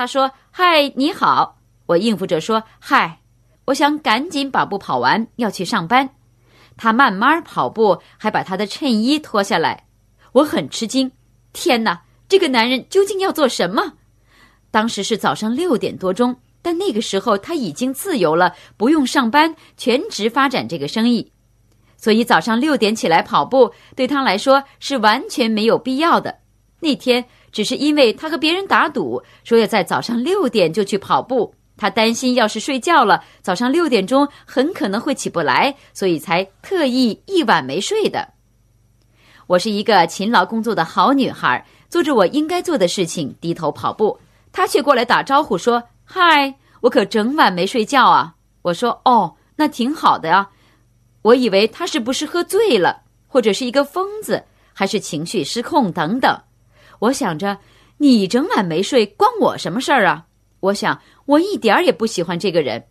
他说：“嗨，你好。”我应付着说：“嗨。”我想赶紧把步跑完，要去上班。他慢慢跑步，还把他的衬衣脱下来。我很吃惊，天哪，这个男人究竟要做什么？当时是早上六点多钟，但那个时候他已经自由了，不用上班，全职发展这个生意。所以早上六点起来跑步，对他来说是完全没有必要的。那天只是因为他和别人打赌，说要在早上六点就去跑步。他担心，要是睡觉了，早上六点钟很可能会起不来，所以才特意一晚没睡的。我是一个勤劳工作的好女孩，做着我应该做的事情，低头跑步。他却过来打招呼说：“嗨，我可整晚没睡觉啊！”我说：“哦，那挺好的呀。”我以为他是不是喝醉了，或者是一个疯子，还是情绪失控等等。我想着，你整晚没睡，关我什么事儿啊？我想。我一点儿也不喜欢这个人，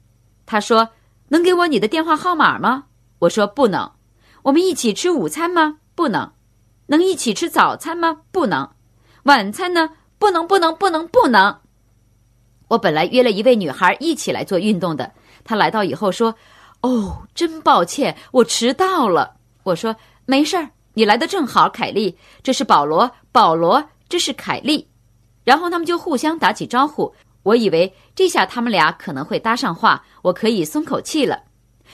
他说：“能给我你的电话号码吗？”我说：“不能。”我们一起吃午餐吗？不能。能一起吃早餐吗？不能。晚餐呢？不能，不能，不能，不能。我本来约了一位女孩一起来做运动的，她来到以后说：“哦，真抱歉，我迟到了。”我说：“没事儿，你来的正好。”凯莉，这是保罗，保罗，这是凯莉。然后他们就互相打起招呼。我以为这下他们俩可能会搭上话，我可以松口气了。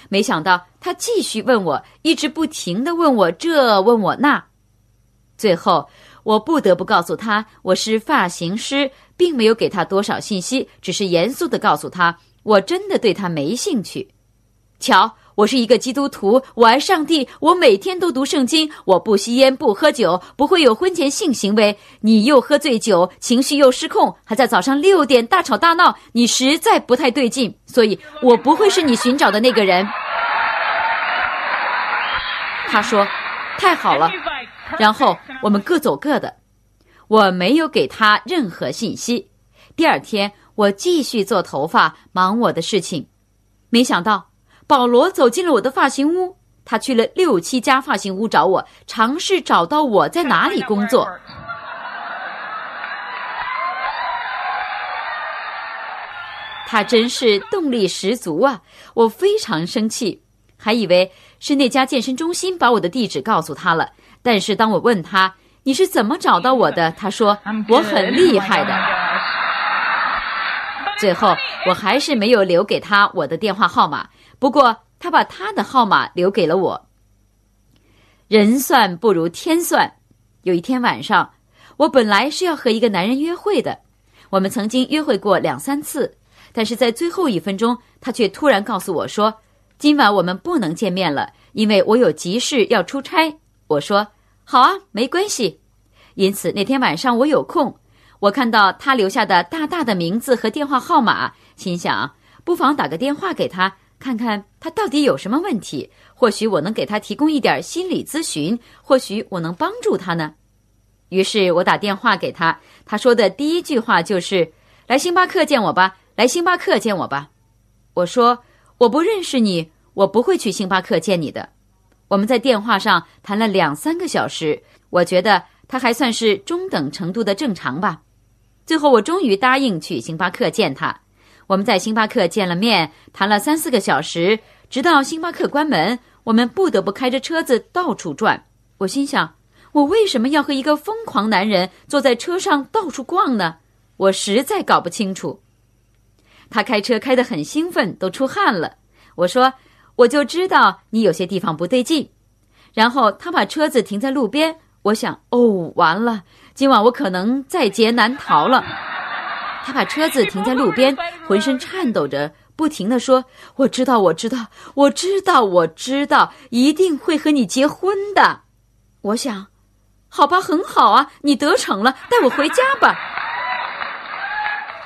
没想到他继续问我，一直不停的问我这问我那。最后我不得不告诉他我是发型师，并没有给他多少信息，只是严肃的告诉他我真的对他没兴趣。瞧。我是一个基督徒，我爱上帝，我每天都读圣经，我不吸烟，不喝酒，不会有婚前性行为。你又喝醉酒，情绪又失控，还在早上六点大吵大闹，你实在不太对劲，所以我不会是你寻找的那个人。他说：“太好了。”然后我们各走各的，我没有给他任何信息。第二天，我继续做头发，忙我的事情，没想到。保罗走进了我的发型屋，他去了六七家发型屋找我，尝试找到我在哪里工作。他真是动力十足啊！我非常生气，还以为是那家健身中心把我的地址告诉他了。但是当我问他你是怎么找到我的，他说我很厉害的。最后我还是没有留给他我的电话号码。不过，他把他的号码留给了我。人算不如天算。有一天晚上，我本来是要和一个男人约会的，我们曾经约会过两三次，但是在最后一分钟，他却突然告诉我说：“今晚我们不能见面了，因为我有急事要出差。”我说：“好啊，没关系。”因此那天晚上我有空，我看到他留下的大大的名字和电话号码，心想不妨打个电话给他。看看他到底有什么问题，或许我能给他提供一点心理咨询，或许我能帮助他呢。于是我打电话给他，他说的第一句话就是：“来星巴克见我吧，来星巴克见我吧。”我说：“我不认识你，我不会去星巴克见你的。”我们在电话上谈了两三个小时，我觉得他还算是中等程度的正常吧。最后我终于答应去星巴克见他。我们在星巴克见了面，谈了三四个小时，直到星巴克关门，我们不得不开着车子到处转。我心想，我为什么要和一个疯狂男人坐在车上到处逛呢？我实在搞不清楚。他开车开得很兴奋，都出汗了。我说，我就知道你有些地方不对劲。然后他把车子停在路边，我想，哦，完了，今晚我可能在劫难逃了。他把车子停在路边，浑身颤抖着，不停的说：“我知道，我知道，我知道，我知道，一定会和你结婚的。”我想，好吧，很好啊，你得逞了，带我回家吧。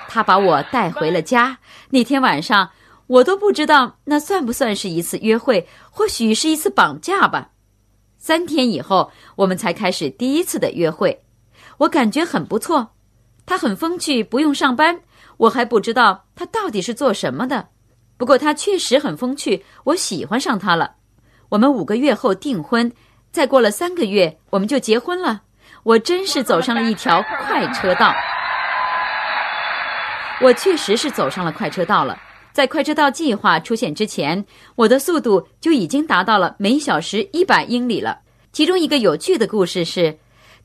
他把我带回了家。那天晚上，我都不知道那算不算是一次约会，或许是一次绑架吧。三天以后，我们才开始第一次的约会，我感觉很不错。他很风趣，不用上班，我还不知道他到底是做什么的。不过他确实很风趣，我喜欢上他了。我们五个月后订婚，再过了三个月我们就结婚了。我真是走上了一条快车道。我确实是走上了快车道了。在快车道计划出现之前，我的速度就已经达到了每小时一百英里了。其中一个有趣的故事是，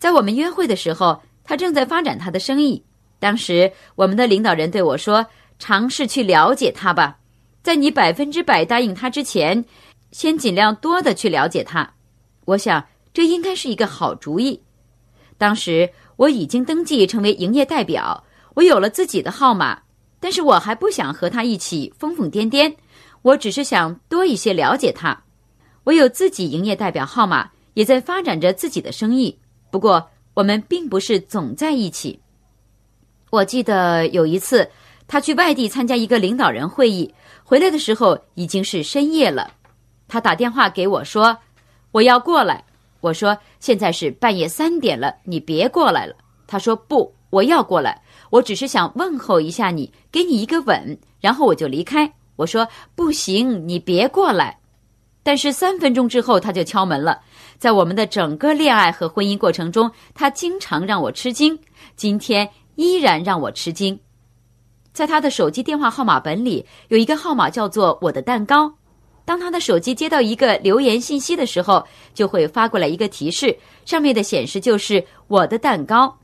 在我们约会的时候，他正在发展他的生意。当时我们的领导人对我说：“尝试去了解他吧，在你百分之百答应他之前，先尽量多的去了解他。”我想这应该是一个好主意。当时我已经登记成为营业代表，我有了自己的号码，但是我还不想和他一起疯疯癫癫，我只是想多一些了解他。我有自己营业代表号码，也在发展着自己的生意。不过我们并不是总在一起。我记得有一次，他去外地参加一个领导人会议，回来的时候已经是深夜了。他打电话给我说：“我要过来。”我说：“现在是半夜三点了，你别过来了。”他说：“不，我要过来。我只是想问候一下你，给你一个吻，然后我就离开。”我说：“不行，你别过来。”但是三分钟之后，他就敲门了。在我们的整个恋爱和婚姻过程中，他经常让我吃惊，今天依然让我吃惊。在他的手机电话号码本里有一个号码叫做“我的蛋糕”。当他的手机接到一个留言信息的时候，就会发过来一个提示，上面的显示就是我的蛋糕。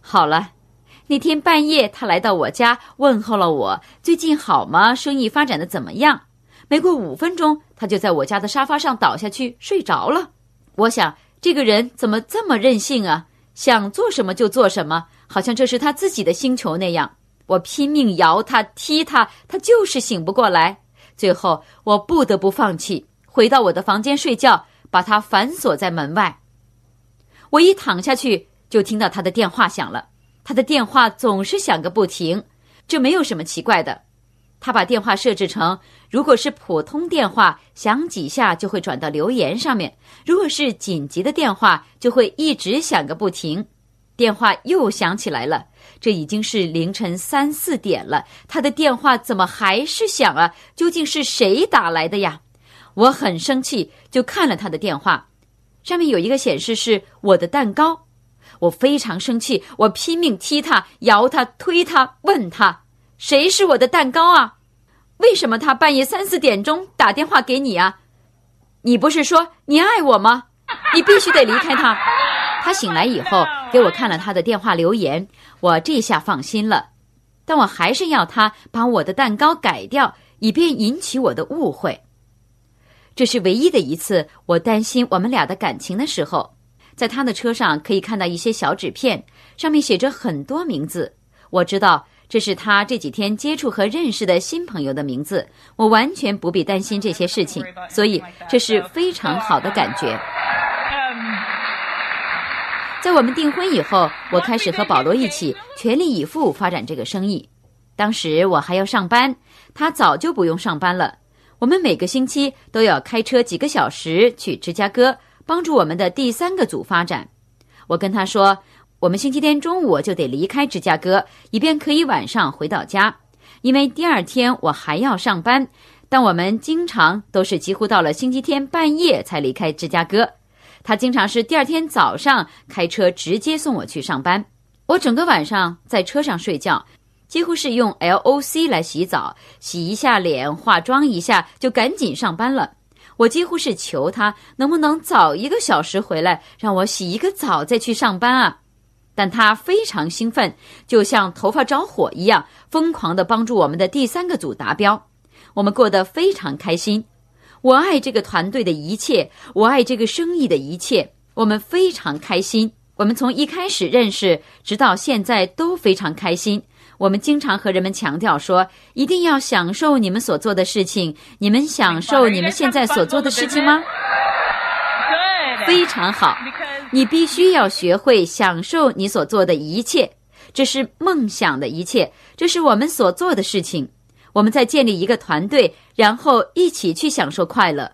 好了，那天半夜他来到我家问候了我，最近好吗？生意发展的怎么样？没过五分钟，他就在我家的沙发上倒下去睡着了。我想这个人怎么这么任性啊？想做什么就做什么，好像这是他自己的星球那样。我拼命摇他、踢他，他就是醒不过来。最后，我不得不放弃，回到我的房间睡觉，把他反锁在门外。我一躺下去，就听到他的电话响了。他的电话总是响个不停，这没有什么奇怪的。他把电话设置成，如果是普通电话，响几下就会转到留言上面；如果是紧急的电话，就会一直响个不停。电话又响起来了。这已经是凌晨三四点了，他的电话怎么还是响啊？究竟是谁打来的呀？我很生气，就看了他的电话，上面有一个显示是我的蛋糕。我非常生气，我拼命踢他、摇他、推他，问他：“谁是我的蛋糕啊？为什么他半夜三四点钟打电话给你啊？你不是说你爱我吗？你必须得离开他。”他醒来以后给我看了他的电话留言。我这下放心了，但我还是要他把我的蛋糕改掉，以便引起我的误会。这是唯一的一次我担心我们俩的感情的时候。在他的车上可以看到一些小纸片，上面写着很多名字。我知道这是他这几天接触和认识的新朋友的名字，我完全不必担心这些事情，所以这是非常好的感觉。在我们订婚以后，我开始和保罗一起全力以赴发展这个生意。当时我还要上班，他早就不用上班了。我们每个星期都要开车几个小时去芝加哥，帮助我们的第三个组发展。我跟他说，我们星期天中午就得离开芝加哥，以便可以晚上回到家，因为第二天我还要上班。但我们经常都是几乎到了星期天半夜才离开芝加哥。他经常是第二天早上开车直接送我去上班，我整个晚上在车上睡觉，几乎是用 LOC 来洗澡，洗一下脸，化妆一下就赶紧上班了。我几乎是求他能不能早一个小时回来，让我洗一个澡再去上班啊！但他非常兴奋，就像头发着火一样，疯狂地帮助我们的第三个组达标。我们过得非常开心。我爱这个团队的一切，我爱这个生意的一切。我们非常开心。我们从一开始认识，直到现在都非常开心。我们经常和人们强调说，一定要享受你们所做的事情。你们享受你们现在所做的事情吗？非常好。你必须要学会享受你所做的一切。这是梦想的一切。这是我们所做的事情。我们在建立一个团队，然后一起去享受快乐。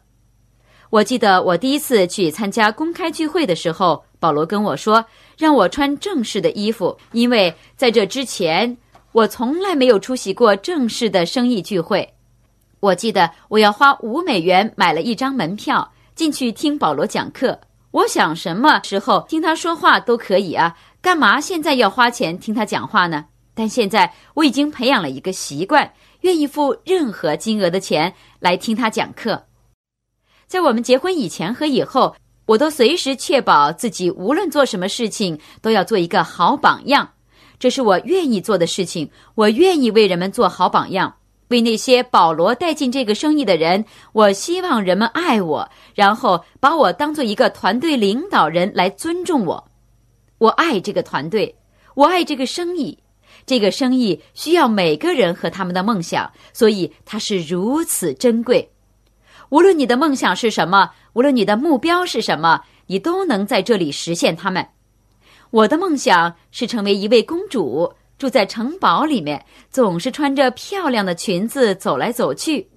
我记得我第一次去参加公开聚会的时候，保罗跟我说，让我穿正式的衣服，因为在这之前我从来没有出席过正式的生意聚会。我记得我要花五美元买了一张门票进去听保罗讲课。我想什么时候听他说话都可以啊，干嘛现在要花钱听他讲话呢？但现在我已经培养了一个习惯，愿意付任何金额的钱来听他讲课。在我们结婚以前和以后，我都随时确保自己无论做什么事情都要做一个好榜样。这是我愿意做的事情，我愿意为人们做好榜样。为那些保罗带进这个生意的人，我希望人们爱我，然后把我当做一个团队领导人来尊重我。我爱这个团队，我爱这个生意。这个生意需要每个人和他们的梦想，所以它是如此珍贵。无论你的梦想是什么，无论你的目标是什么，你都能在这里实现它们。我的梦想是成为一位公主。住在城堡里面，总是穿着漂亮的裙子走来走去。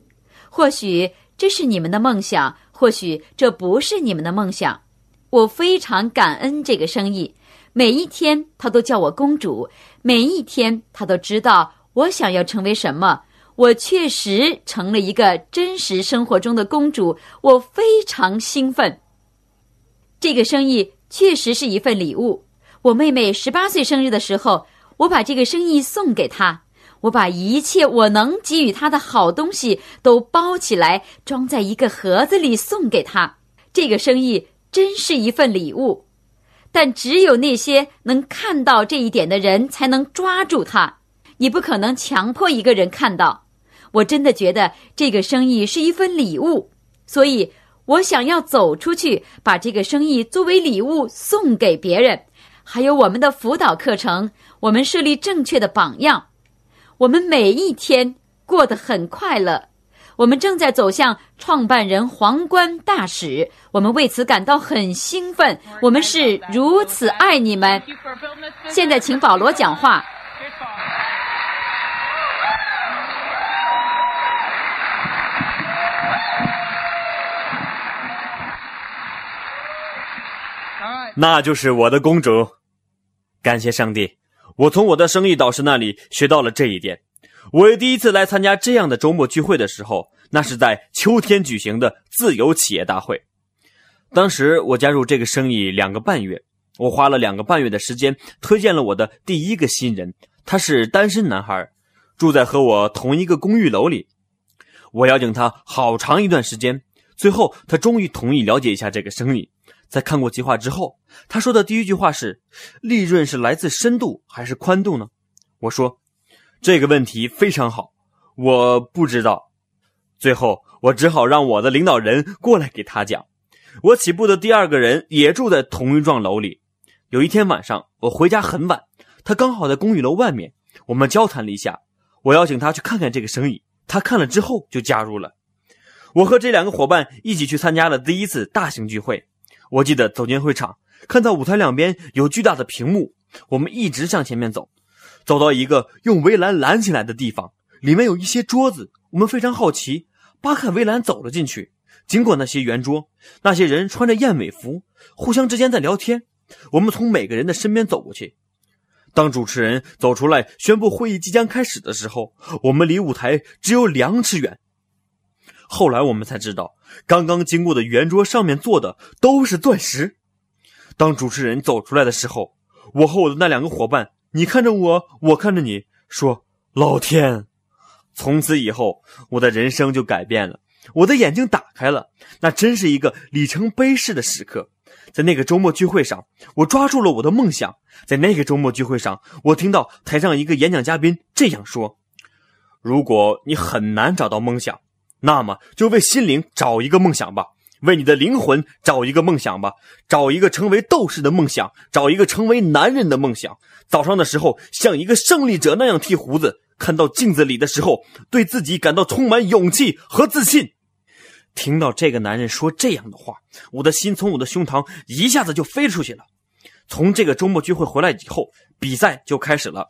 或许这是你们的梦想，或许这不是你们的梦想。我非常感恩这个生意。每一天，他都叫我公主；每一天，他都知道我想要成为什么。我确实成了一个真实生活中的公主，我非常兴奋。这个生意确实是一份礼物。我妹妹十八岁生日的时候。我把这个生意送给他，我把一切我能给予他的好东西都包起来，装在一个盒子里送给他。这个生意真是一份礼物，但只有那些能看到这一点的人才能抓住它。你不可能强迫一个人看到。我真的觉得这个生意是一份礼物，所以我想要走出去，把这个生意作为礼物送给别人。还有我们的辅导课程。我们设立正确的榜样，我们每一天过得很快乐。我们正在走向创办人皇冠大使，我们为此感到很兴奋。我们是如此爱你们。现在，请保罗讲话。那就是我的公主，感谢上帝。我从我的生意导师那里学到了这一点。我第一次来参加这样的周末聚会的时候，那是在秋天举行的自由企业大会。当时我加入这个生意两个半月，我花了两个半月的时间推荐了我的第一个新人，他是单身男孩，住在和我同一个公寓楼里。我邀请他好长一段时间，最后他终于同意了解一下这个生意。在看过计划之后，他说的第一句话是：“利润是来自深度还是宽度呢？”我说：“这个问题非常好，我不知道。”最后，我只好让我的领导人过来给他讲。我起步的第二个人也住在同一幢楼里。有一天晚上，我回家很晚，他刚好在公寓楼外面。我们交谈了一下，我邀请他去看看这个生意。他看了之后就加入了。我和这两个伙伴一起去参加了第一次大型聚会。我记得走进会场，看到舞台两边有巨大的屏幕，我们一直向前面走，走到一个用围栏拦起来的地方，里面有一些桌子。我们非常好奇，扒开围栏走了进去。经过那些圆桌，那些人穿着燕尾服，互相之间在聊天。我们从每个人的身边走过去。当主持人走出来宣布会议即将开始的时候，我们离舞台只有两尺远。后来我们才知道，刚刚经过的圆桌上面坐的都是钻石。当主持人走出来的时候，我和我的那两个伙伴，你看着我，我看着你，说：“老天！”从此以后，我的人生就改变了，我的眼睛打开了。那真是一个里程碑式的时刻。在那个周末聚会上，我抓住了我的梦想。在那个周末聚会上，我听到台上一个演讲嘉宾这样说：“如果你很难找到梦想。”那么，就为心灵找一个梦想吧，为你的灵魂找一个梦想吧，找一个成为斗士的梦想，找一个成为男人的梦想。早上的时候，像一个胜利者那样剃胡子；看到镜子里的时候，对自己感到充满勇气和自信。听到这个男人说这样的话，我的心从我的胸膛一下子就飞出去了。从这个周末聚会回来以后，比赛就开始了。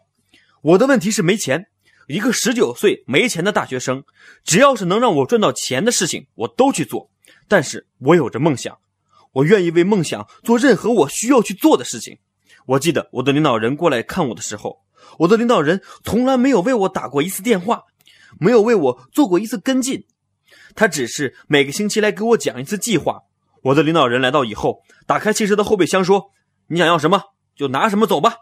我的问题是没钱。一个十九岁没钱的大学生，只要是能让我赚到钱的事情，我都去做。但是我有着梦想，我愿意为梦想做任何我需要去做的事情。我记得我的领导人过来看我的时候，我的领导人从来没有为我打过一次电话，没有为我做过一次跟进，他只是每个星期来给我讲一次计划。我的领导人来到以后，打开汽车的后备箱说：“你想要什么就拿什么走吧。”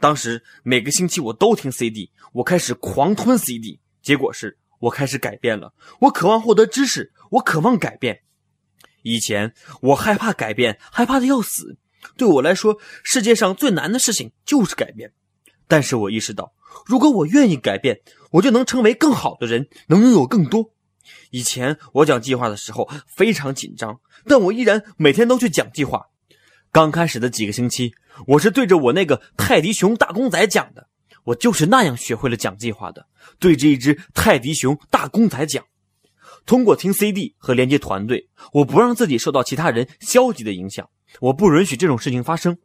当时每个星期我都听 CD，我开始狂吞 CD，结果是我开始改变了。我渴望获得知识，我渴望改变。以前我害怕改变，害怕的要死。对我来说，世界上最难的事情就是改变。但是我意识到，如果我愿意改变，我就能成为更好的人，能拥有更多。以前我讲计划的时候非常紧张，但我依然每天都去讲计划。刚开始的几个星期，我是对着我那个泰迪熊大公仔讲的，我就是那样学会了讲计划的，对着一只泰迪熊大公仔讲。通过听 CD 和连接团队，我不让自己受到其他人消极的影响，我不允许这种事情发生。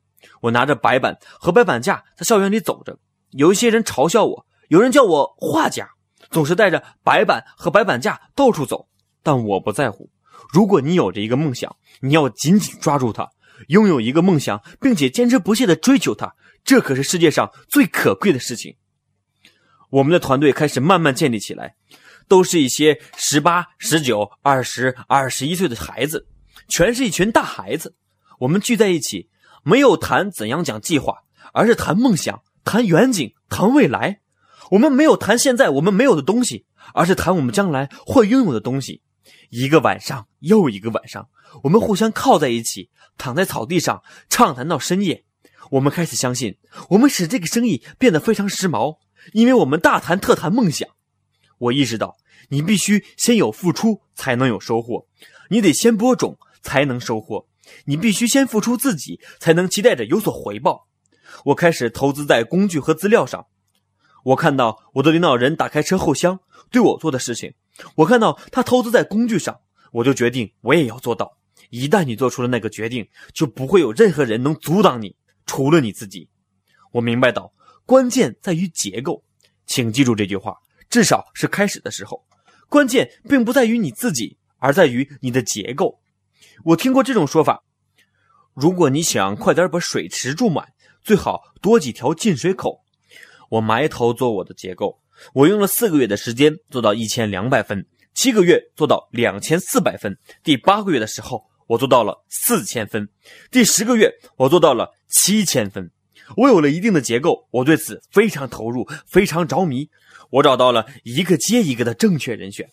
我拿着白板和白板架在校园里走着，有一些人嘲笑我，有人叫我画家，总是带着白板和白板架到处走。但我不在乎。如果你有着一个梦想，你要紧紧抓住它。拥有一个梦想，并且坚持不懈地追求它，这可是世界上最可贵的事情。我们的团队开始慢慢建立起来，都是一些十八、十九、二十、二十一岁的孩子，全是一群大孩子。我们聚在一起，没有谈怎样讲计划，而是谈梦想、谈远景、谈未来。我们没有谈现在我们没有的东西，而是谈我们将来会拥有的东西。一个晚上又一个晚上，我们互相靠在一起。躺在草地上畅谈到深夜，我们开始相信，我们使这个生意变得非常时髦，因为我们大谈特谈梦想。我意识到，你必须先有付出才能有收获，你得先播种才能收获，你必须先付出自己才能期待着有所回报。我开始投资在工具和资料上，我看到我的领导人打开车后箱对我做的事情，我看到他投资在工具上，我就决定我也要做到。一旦你做出了那个决定，就不会有任何人能阻挡你，除了你自己。我明白到，关键在于结构，请记住这句话，至少是开始的时候。关键并不在于你自己，而在于你的结构。我听过这种说法：如果你想快点把水池注满，最好多几条进水口。我埋头做我的结构，我用了四个月的时间做到一千两百分，七个月做到两千四百分，第八个月的时候。我做到了四千分，第十个月我做到了七千分，我有了一定的结构，我对此非常投入，非常着迷。我找到了一个接一个的正确人选。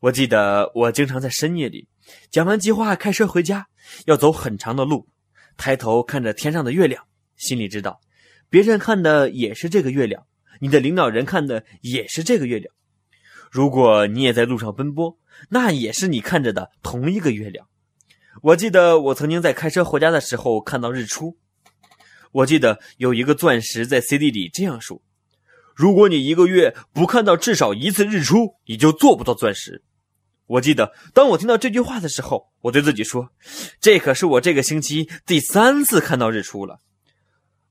我记得我经常在深夜里讲完计划，开车回家，要走很长的路，抬头看着天上的月亮，心里知道，别人看的也是这个月亮，你的领导人看的也是这个月亮。如果你也在路上奔波，那也是你看着的同一个月亮。我记得我曾经在开车回家的时候看到日出。我记得有一个钻石在 CD 里这样说：“如果你一个月不看到至少一次日出，你就做不到钻石。”我记得当我听到这句话的时候，我对自己说：“这可是我这个星期第三次看到日出了。”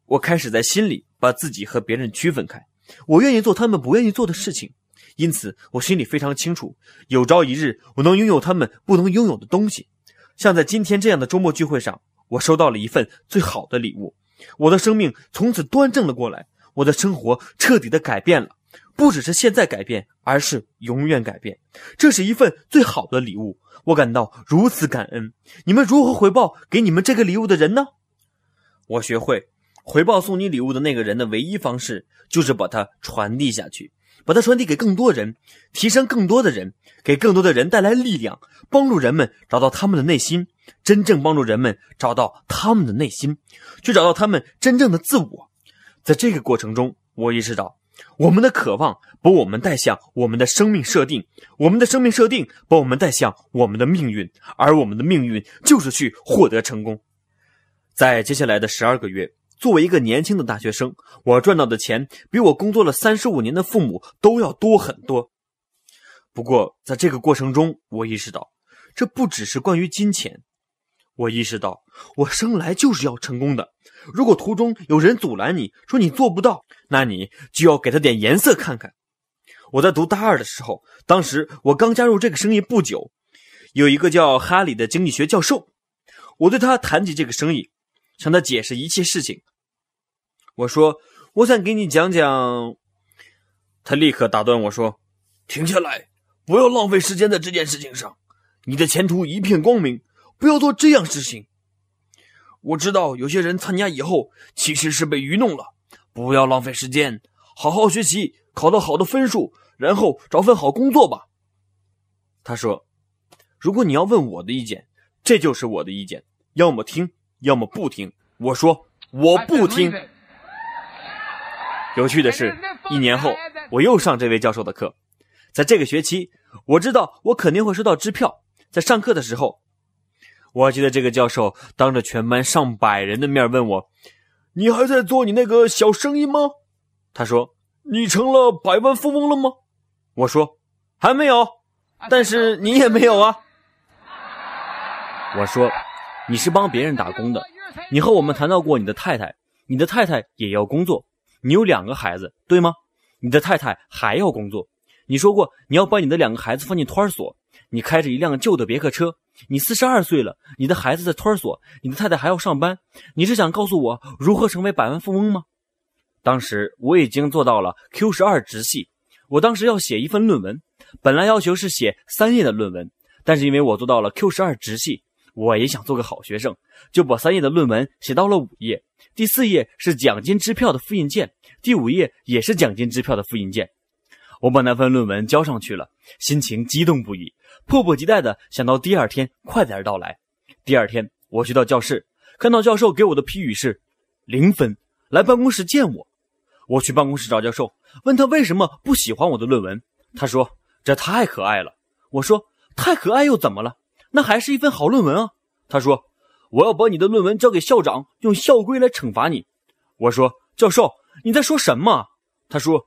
我开始在心里把自己和别人区分开，我愿意做他们不愿意做的事情，因此我心里非常清楚，有朝一日我能拥有他们不能拥有的东西。像在今天这样的周末聚会上，我收到了一份最好的礼物，我的生命从此端正了过来，我的生活彻底的改变了，不只是现在改变，而是永远改变。这是一份最好的礼物，我感到如此感恩。你们如何回报给你们这个礼物的人呢？我学会回报送你礼物的那个人的唯一方式，就是把它传递下去。把它传递给更多人，提升更多的人，给更多的人带来力量，帮助人们找到他们的内心，真正帮助人们找到他们的内心，去找到他们真正的自我。在这个过程中，我意识到，我们的渴望把我们带向我们的生命设定，我们的生命设定把我们带向我们的命运，而我们的命运就是去获得成功。在接下来的十二个月。作为一个年轻的大学生，我赚到的钱比我工作了三十五年的父母都要多很多。不过，在这个过程中，我意识到，这不只是关于金钱。我意识到，我生来就是要成功的。如果途中有人阻拦你说你做不到，那你就要给他点颜色看看。我在读大二的时候，当时我刚加入这个生意不久，有一个叫哈里的经济学教授，我对他谈起这个生意。向他解释一切事情。我说：“我想给你讲讲。”他立刻打断我说：“停下来，不要浪费时间在这件事情上。你的前途一片光明，不要做这样事情。我知道有些人参加以后其实是被愚弄了，不要浪费时间，好好学习，考到好的分数，然后找份好工作吧。他说：“如果你要问我的意见，这就是我的意见，要么听，要么不听。”我说：“我不听。”有趣的是，一年后我又上这位教授的课，在这个学期，我知道我肯定会收到支票。在上课的时候，我还记得这个教授当着全班上百人的面问我：“你还在做你那个小生意吗？”他说：“你成了百万富翁了吗？”我说：“还没有。”但是你也没有啊。我说：“你是帮别人打工的，你和我们谈到过你的太太，你的太太也要工作，你有两个孩子，对吗？你的太太还要工作。你说过你要把你的两个孩子放进托儿所。”你开着一辆旧的别克车，你四十二岁了，你的孩子在托儿所，你的太太还要上班，你是想告诉我如何成为百万富翁吗？当时我已经做到了 Q 十二直系，我当时要写一份论文，本来要求是写三页的论文，但是因为我做到了 Q 十二直系，我也想做个好学生，就把三页的论文写到了五页，第四页是奖金支票的复印件，第五页也是奖金支票的复印件。我把那份论文交上去了，心情激动不已，迫不及待的想到第二天快点到来。第二天，我去到教室，看到教授给我的批语是零分，来办公室见我。我去办公室找教授，问他为什么不喜欢我的论文。他说这太可爱了。我说太可爱又怎么了？那还是一份好论文啊。他说我要把你的论文交给校长，用校规来惩罚你。我说教授你在说什么？他说。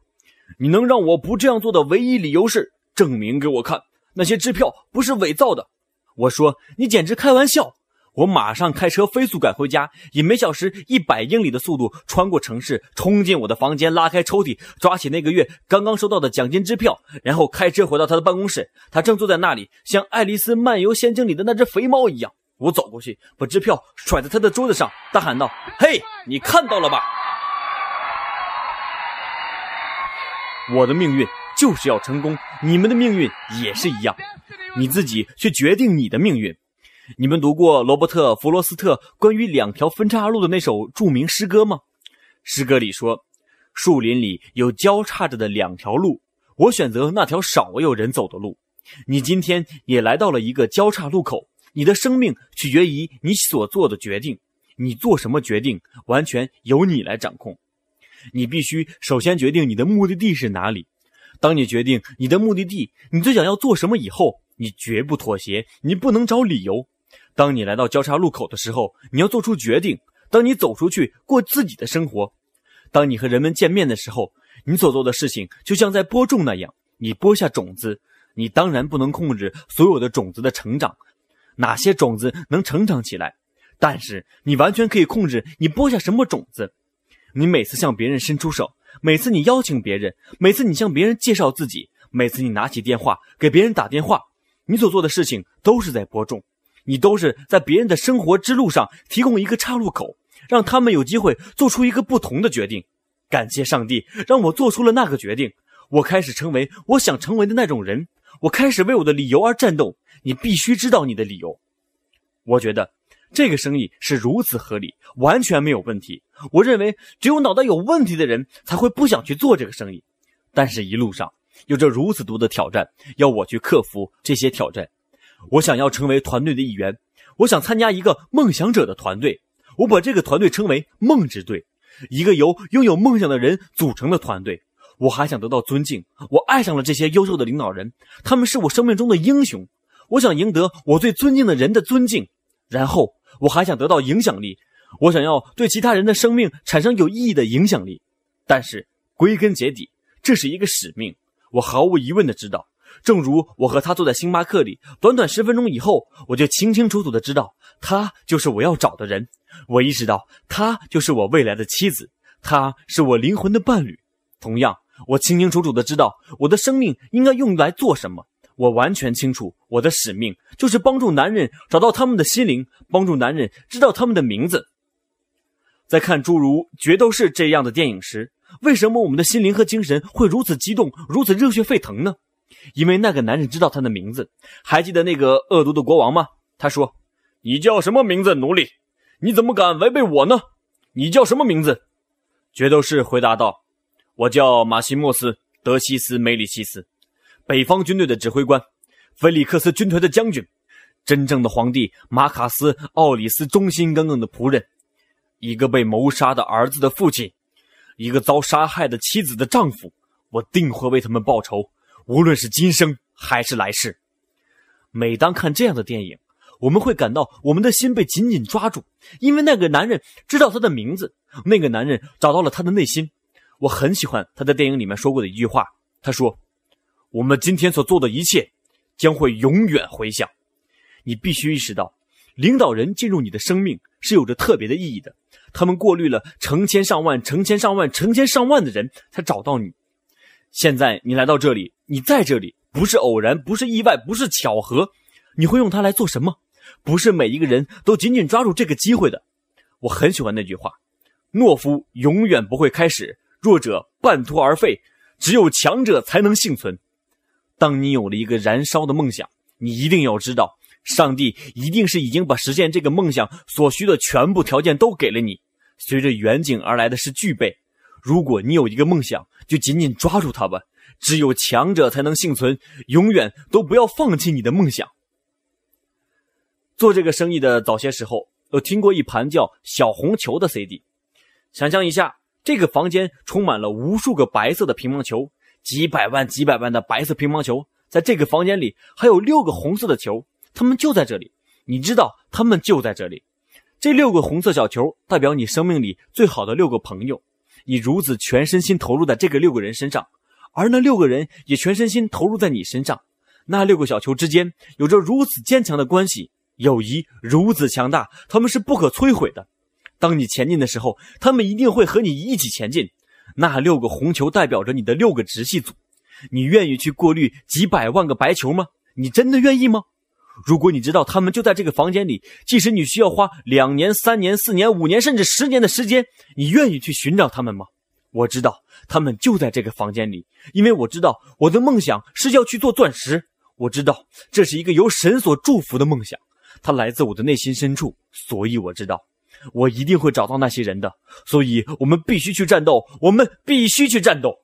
你能让我不这样做的唯一理由是证明给我看那些支票不是伪造的。我说你简直开玩笑！我马上开车飞速赶回家，以每小时一百英里的速度穿过城市，冲进我的房间，拉开抽屉，抓起那个月刚刚收到的奖金支票，然后开车回到他的办公室。他正坐在那里，像《爱丽丝漫游仙境》里的那只肥猫一样。我走过去，把支票甩在他的桌子上，大喊道：“嘿，你看到了吧？”我的命运就是要成功，你们的命运也是一样，你自己去决定你的命运。你们读过罗伯特·弗罗斯特关于两条分岔路的那首著名诗歌吗？诗歌里说，树林里有交叉着的两条路，我选择那条少有人走的路。你今天也来到了一个交叉路口，你的生命取决于你所做的决定，你做什么决定完全由你来掌控。你必须首先决定你的目的地是哪里。当你决定你的目的地，你最想要做什么以后，你绝不妥协，你不能找理由。当你来到交叉路口的时候，你要做出决定。当你走出去过自己的生活，当你和人们见面的时候，你所做的事情就像在播种那样，你播下种子。你当然不能控制所有的种子的成长，哪些种子能成长起来，但是你完全可以控制你播下什么种子。你每次向别人伸出手，每次你邀请别人，每次你向别人介绍自己，每次你拿起电话给别人打电话，你所做的事情都是在播种，你都是在别人的生活之路上提供一个岔路口，让他们有机会做出一个不同的决定。感谢上帝，让我做出了那个决定，我开始成为我想成为的那种人，我开始为我的理由而战斗。你必须知道你的理由。我觉得。这个生意是如此合理，完全没有问题。我认为，只有脑袋有问题的人才会不想去做这个生意。但是，一路上有着如此多的挑战，要我去克服这些挑战。我想要成为团队的一员，我想参加一个梦想者的团队。我把这个团队称为“梦之队”，一个由拥有梦想的人组成的团队。我还想得到尊敬。我爱上了这些优秀的领导人，他们是我生命中的英雄。我想赢得我最尊敬的人的尊敬，然后。我还想得到影响力，我想要对其他人的生命产生有意义的影响力，但是归根结底，这是一个使命。我毫无疑问的知道，正如我和他坐在星巴克里，短短十分钟以后，我就清清楚楚的知道，他就是我要找的人。我意识到，他就是我未来的妻子，他是我灵魂的伴侣。同样，我清清楚楚的知道，我的生命应该用来做什么。我完全清楚，我的使命就是帮助男人找到他们的心灵，帮助男人知道他们的名字。在看诸如《决斗士》这样的电影时，为什么我们的心灵和精神会如此激动，如此热血沸腾呢？因为那个男人知道他的名字。还记得那个恶毒的国王吗？他说：“你叫什么名字，奴隶？你怎么敢违背我呢？你叫什么名字？”决斗士回答道：“我叫马西莫斯·德西斯·梅里西斯，北方军队的指挥官，菲利克斯军团的将军，真正的皇帝马卡斯·奥里斯忠心耿耿的仆人，一个被谋杀的儿子的父亲，一个遭杀害的妻子的丈夫。我定会为他们报仇，无论是今生还是来世。”每当看这样的电影，我们会感到我们的心被紧紧抓住，因为那个男人知道他的名字，那个男人找到了他的内心。我很喜欢他在电影里面说过的一句话，他说：“我们今天所做的一切，将会永远回响。”你必须意识到，领导人进入你的生命是有着特别的意义的。他们过滤了成千上万、成千上万、成千上万的人，才找到你。现在你来到这里，你在这里。不是偶然，不是意外，不是巧合，你会用它来做什么？不是每一个人都紧紧抓住这个机会的。我很喜欢那句话：懦夫永远不会开始，弱者半途而废，只有强者才能幸存。当你有了一个燃烧的梦想，你一定要知道，上帝一定是已经把实现这个梦想所需的全部条件都给了你。随着远景而来的是具备。如果你有一个梦想，就紧紧抓住它吧。只有强者才能幸存，永远都不要放弃你的梦想。做这个生意的早些时候，我听过一盘叫《小红球》的 CD。想象一下，这个房间充满了无数个白色的乒乓球，几百万、几百万的白色乒乓球，在这个房间里还有六个红色的球，它们就在这里。你知道，它们就在这里。这六个红色小球代表你生命里最好的六个朋友，你如此全身心投入在这个六个人身上。而那六个人也全身心投入在你身上，那六个小球之间有着如此坚强的关系，友谊如此强大，他们是不可摧毁的。当你前进的时候，他们一定会和你一起前进。那六个红球代表着你的六个直系组，你愿意去过滤几百万个白球吗？你真的愿意吗？如果你知道他们就在这个房间里，即使你需要花两年、三年、四年、五年，甚至十年的时间，你愿意去寻找他们吗？我知道他们就在这个房间里，因为我知道我的梦想是要去做钻石。我知道这是一个由神所祝福的梦想，它来自我的内心深处，所以我知道我一定会找到那些人的。所以我们必须去战斗，我们必须去战斗。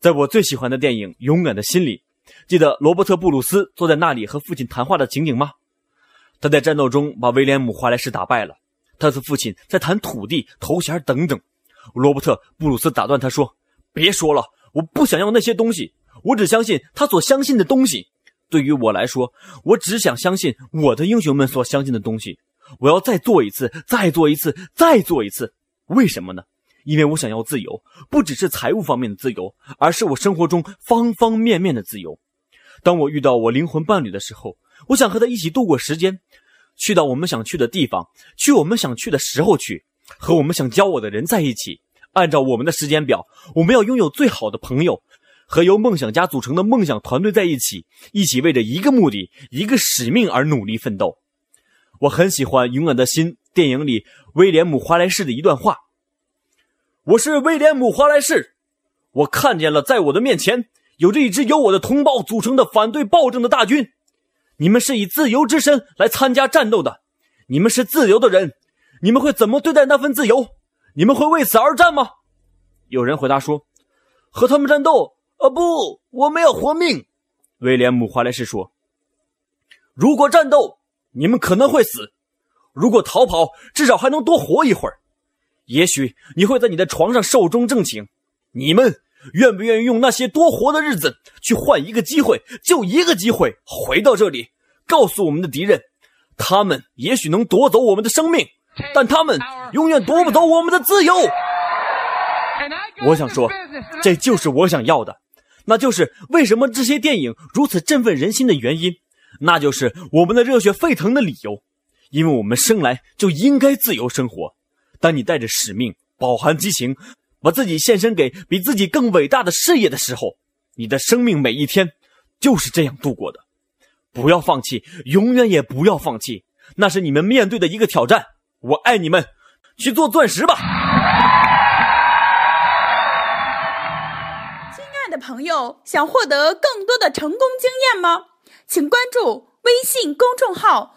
在我最喜欢的电影《勇敢的心》里，记得罗伯特·布鲁斯坐在那里和父亲谈话的情景吗？他在战斗中把威廉姆·华莱士打败了，他的父亲在谈土地、头衔等等。罗伯特·布鲁斯打断他说：“别说了，我不想要那些东西，我只相信他所相信的东西。对于我来说，我只想相信我的英雄们所相信的东西。我要再做一次，再做一次，再做一次。为什么呢？因为我想要自由，不只是财务方面的自由，而是我生活中方方面面的自由。当我遇到我灵魂伴侣的时候，我想和他一起度过时间，去到我们想去的地方，去我们想去的时候去。”和我们想交我的人在一起，按照我们的时间表，我们要拥有最好的朋友，和由梦想家组成的梦想团队在一起，一起为着一个目的、一个使命而努力奋斗。我很喜欢《勇敢的心》电影里威廉姆·华莱士的一段话：“我是威廉姆·华莱士，我看见了，在我的面前有着一支由我的同胞组成的反对暴政的大军。你们是以自由之身来参加战斗的，你们是自由的人。”你们会怎么对待那份自由？你们会为此而战吗？有人回答说：“和他们战斗？啊，不，我们要活命。”威廉姆·华莱士说：“如果战斗，你们可能会死；如果逃跑，至少还能多活一会儿。也许你会在你的床上寿终正寝。你们愿不愿意用那些多活的日子去换一个机会？就一个机会，回到这里，告诉我们的敌人，他们也许能夺走我们的生命。”但他们永远夺不走我们的自由。我想说，这就是我想要的，那就是为什么这些电影如此振奋人心的原因，那就是我们的热血沸腾的理由。因为我们生来就应该自由生活。当你带着使命、饱含激情，把自己献身给比自己更伟大的事业的时候，你的生命每一天就是这样度过的。不要放弃，永远也不要放弃，那是你们面对的一个挑战。我爱你们，去做钻石吧！亲爱的朋友，想获得更多的成功经验吗？请关注微信公众号